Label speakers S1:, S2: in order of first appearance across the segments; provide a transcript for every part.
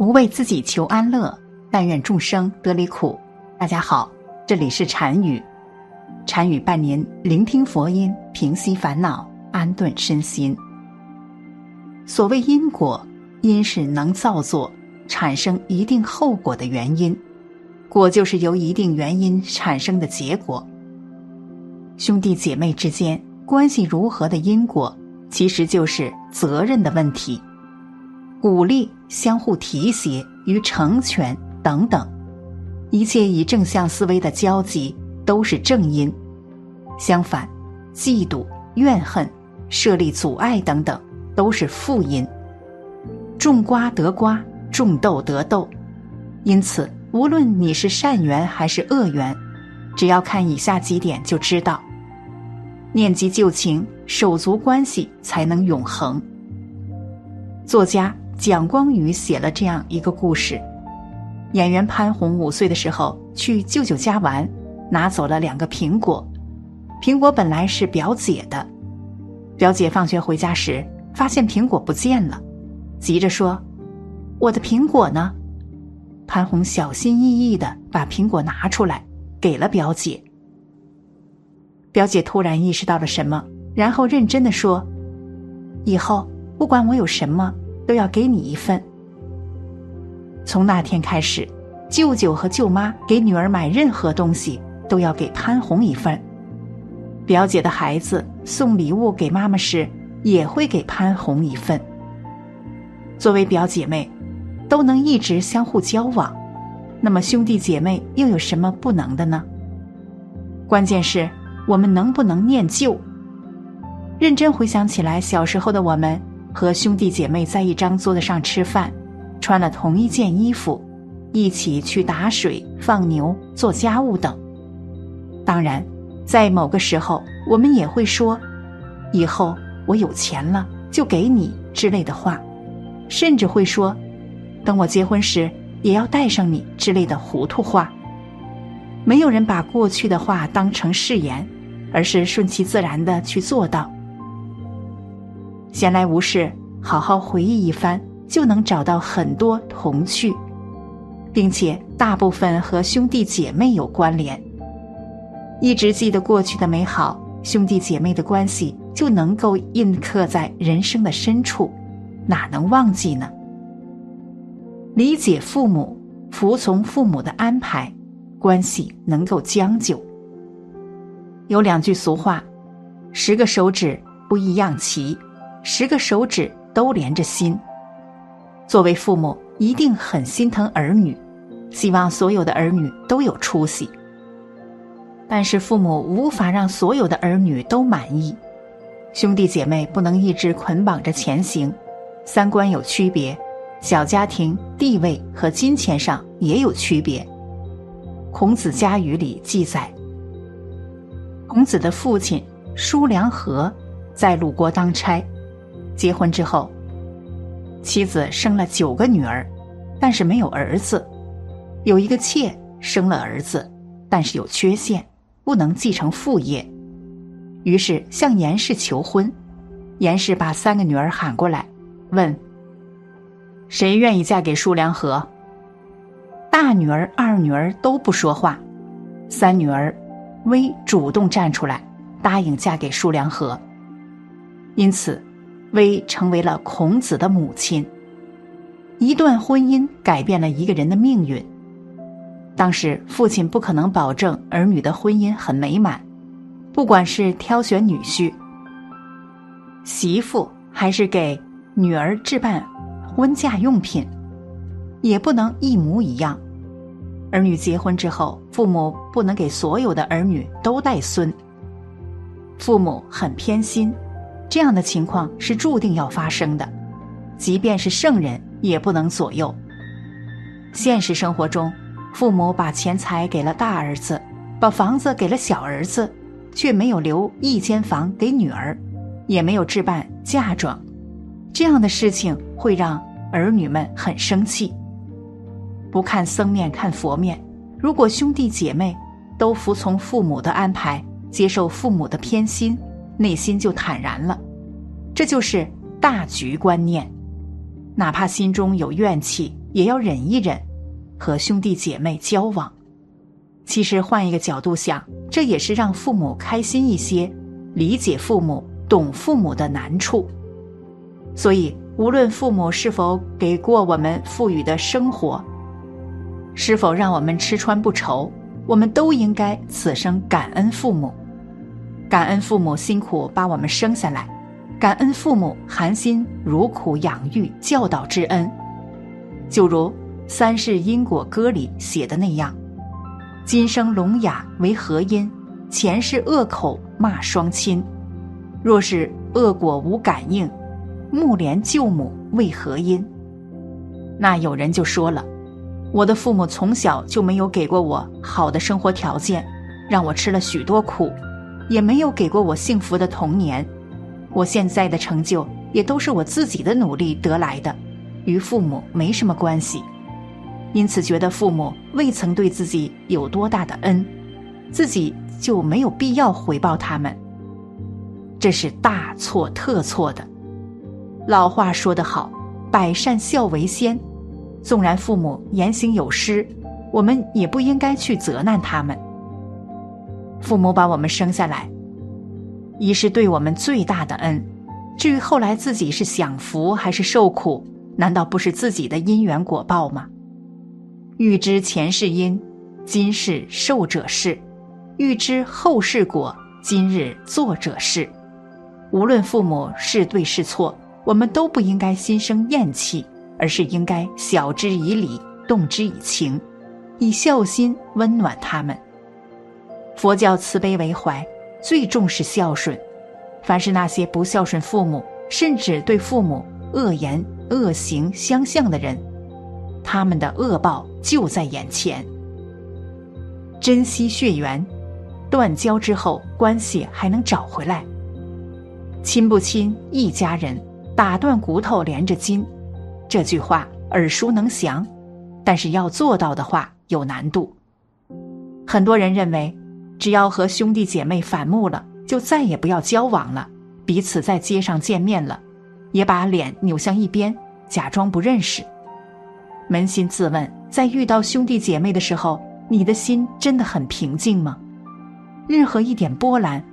S1: 不为自己求安乐，但愿众生得离苦。大家好，这里是禅语，禅语伴您聆听佛音，平息烦恼，安顿身心。所谓因果，因是能造作产生一定后果的原因，果就是由一定原因产生的结果。兄弟姐妹之间关系如何的因果，其实就是责任的问题。鼓励、相互提携与成全等等，一切以正向思维的交集都是正因。相反，嫉妒、怨恨、设立阻碍等等都是负因。种瓜得瓜，种豆得豆。因此，无论你是善缘还是恶缘，只要看以下几点就知道。念及旧情，手足关系才能永恒。作家蒋光宇写了这样一个故事：演员潘虹五岁的时候去舅舅家玩，拿走了两个苹果。苹果本来是表姐的，表姐放学回家时发现苹果不见了，急着说：“我的苹果呢？”潘虹小心翼翼的把苹果拿出来，给了表姐。表姐突然意识到了什么，然后认真的说：“以后不管我有什么，都要给你一份。”从那天开始，舅舅和舅妈给女儿买任何东西都要给潘红一份。表姐的孩子送礼物给妈妈时，也会给潘红一份。作为表姐妹，都能一直相互交往，那么兄弟姐妹又有什么不能的呢？关键是。我们能不能念旧？认真回想起来，小时候的我们和兄弟姐妹在一张桌子上吃饭，穿了同一件衣服，一起去打水、放牛、做家务等。当然，在某个时候，我们也会说：“以后我有钱了就给你”之类的话，甚至会说：“等我结婚时也要带上你”之类的糊涂话。没有人把过去的话当成誓言。而是顺其自然的去做到。闲来无事，好好回忆一番，就能找到很多童趣，并且大部分和兄弟姐妹有关联。一直记得过去的美好，兄弟姐妹的关系就能够印刻在人生的深处，哪能忘记呢？理解父母，服从父母的安排，关系能够将就。有两句俗话：“十个手指不一样齐，十个手指都连着心。”作为父母，一定很心疼儿女，希望所有的儿女都有出息。但是父母无法让所有的儿女都满意，兄弟姐妹不能一直捆绑着前行，三观有区别，小家庭地位和金钱上也有区别。孔子家语里记载。孔子的父亲叔梁纥在鲁国当差，结婚之后，妻子生了九个女儿，但是没有儿子；有一个妾生了儿子，但是有缺陷，不能继承父业。于是向严氏求婚，严氏把三个女儿喊过来，问：“谁愿意嫁给舒良和？”大女儿、二女儿都不说话，三女儿。薇主动站出来，答应嫁给舒良和。因此，薇成为了孔子的母亲。一段婚姻改变了一个人的命运。当时，父亲不可能保证儿女的婚姻很美满，不管是挑选女婿、媳妇，还是给女儿置办婚嫁用品，也不能一模一样。儿女结婚之后，父母不能给所有的儿女都带孙。父母很偏心，这样的情况是注定要发生的。即便是圣人，也不能左右。现实生活中，父母把钱财给了大儿子，把房子给了小儿子，却没有留一间房给女儿，也没有置办嫁妆，这样的事情会让儿女们很生气。不看僧面看佛面，如果兄弟姐妹都服从父母的安排，接受父母的偏心，内心就坦然了。这就是大局观念。哪怕心中有怨气，也要忍一忍，和兄弟姐妹交往。其实换一个角度想，这也是让父母开心一些，理解父母、懂父母的难处。所以，无论父母是否给过我们富裕的生活，是否让我们吃穿不愁，我们都应该此生感恩父母，感恩父母辛苦把我们生下来，感恩父母含辛茹苦养育教导之恩。就如《三世因果歌》里写的那样：“今生聋哑为何因？前世恶口骂双亲。若是恶果无感应，木莲救母为何因？”那有人就说了：“我的父母从小就没有给过我好的生活条件，让我吃了许多苦，也没有给过我幸福的童年。我现在的成就也都是我自己的努力得来的。”与父母没什么关系，因此觉得父母未曾对自己有多大的恩，自己就没有必要回报他们。这是大错特错的。老话说得好：“百善孝为先。”纵然父母言行有失，我们也不应该去责难他们。父母把我们生下来，已是对我们最大的恩。至于后来自己是享福还是受苦，难道不是自己的因缘果报吗？欲知前世因，今世受者是；欲知后世果，今日作者是。无论父母是对是错，我们都不应该心生厌弃，而是应该晓之以理，动之以情，以孝心温暖他们。佛教慈悲为怀，最重视孝顺。凡是那些不孝顺父母，甚至对父母恶言。恶行相向的人，他们的恶报就在眼前。珍惜血缘，断交之后关系还能找回来。亲不亲一家人，打断骨头连着筋。这句话耳熟能详，但是要做到的话有难度。很多人认为，只要和兄弟姐妹反目了，就再也不要交往了，彼此在街上见面了。也把脸扭向一边，假装不认识。扪心自问，在遇到兄弟姐妹的时候，你的心真的很平静吗？任何一点波澜，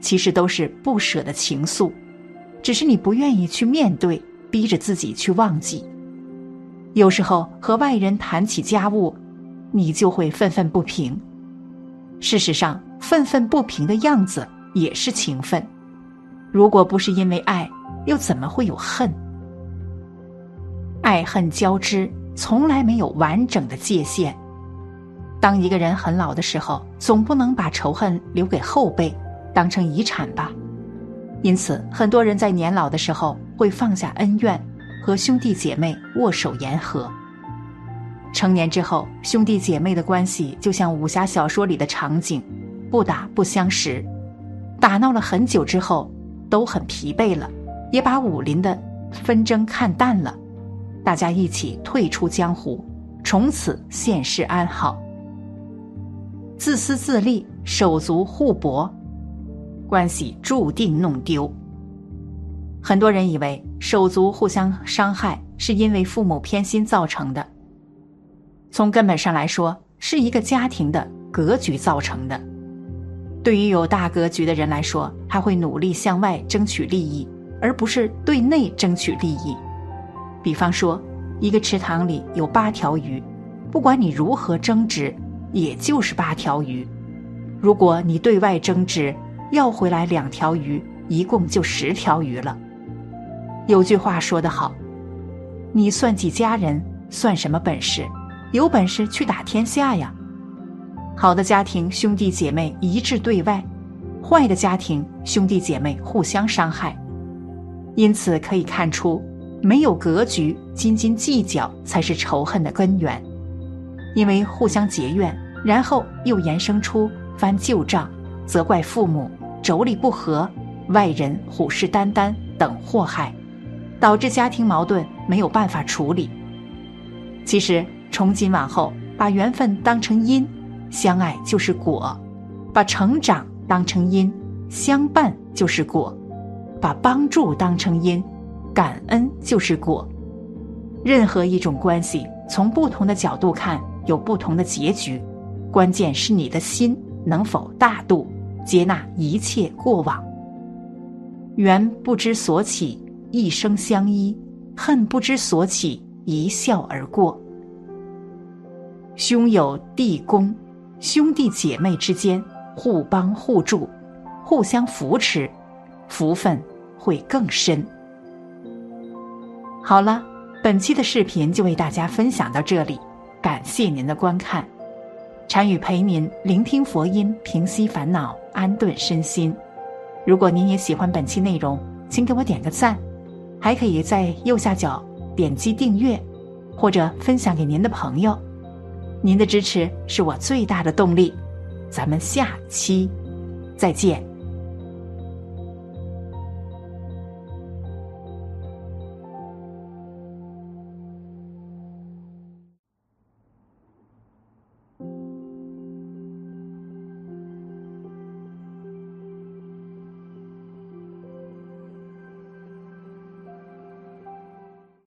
S1: 其实都是不舍的情愫，只是你不愿意去面对，逼着自己去忘记。有时候和外人谈起家务，你就会愤愤不平。事实上，愤愤不平的样子也是情分。如果不是因为爱，又怎么会有恨？爱恨交织，从来没有完整的界限。当一个人很老的时候，总不能把仇恨留给后辈，当成遗产吧。因此，很多人在年老的时候会放下恩怨，和兄弟姐妹握手言和。成年之后，兄弟姐妹的关系就像武侠小说里的场景，不打不相识，打闹了很久之后，都很疲惫了。也把武林的纷争看淡了，大家一起退出江湖，从此现世安好。自私自利、手足互搏，关系注定弄丢。很多人以为手足互相伤害是因为父母偏心造成的，从根本上来说，是一个家庭的格局造成的。对于有大格局的人来说，他会努力向外争取利益。而不是对内争取利益。比方说，一个池塘里有八条鱼，不管你如何争执，也就是八条鱼。如果你对外争执，要回来两条鱼，一共就十条鱼了。有句话说得好：“你算计家人，算什么本事？有本事去打天下呀！”好的家庭，兄弟姐妹一致对外；坏的家庭，兄弟姐妹互相伤害。因此可以看出，没有格局、斤斤计较才是仇恨的根源。因为互相结怨，然后又延伸出翻旧账、责怪父母、妯娌不和、外人虎视眈眈等祸害，导致家庭矛盾没有办法处理。其实从今往后，把缘分当成因，相爱就是果；把成长当成因，相伴就是果。把帮助当成因，感恩就是果。任何一种关系从不同的角度看，有不同的结局。关键是你的心能否大度，接纳一切过往。缘不知所起，一生相依；恨不知所起，一笑而过。兄友弟恭，兄弟姐妹之间互帮互助，互相扶持，福分会更深。好了，本期的视频就为大家分享到这里，感谢您的观看。禅语陪您聆听佛音，平息烦恼，安顿身心。如果您也喜欢本期内容，请给我点个赞，还可以在右下角点击订阅，或者分享给您的朋友。您的支持是我最大的动力。咱们下期再见。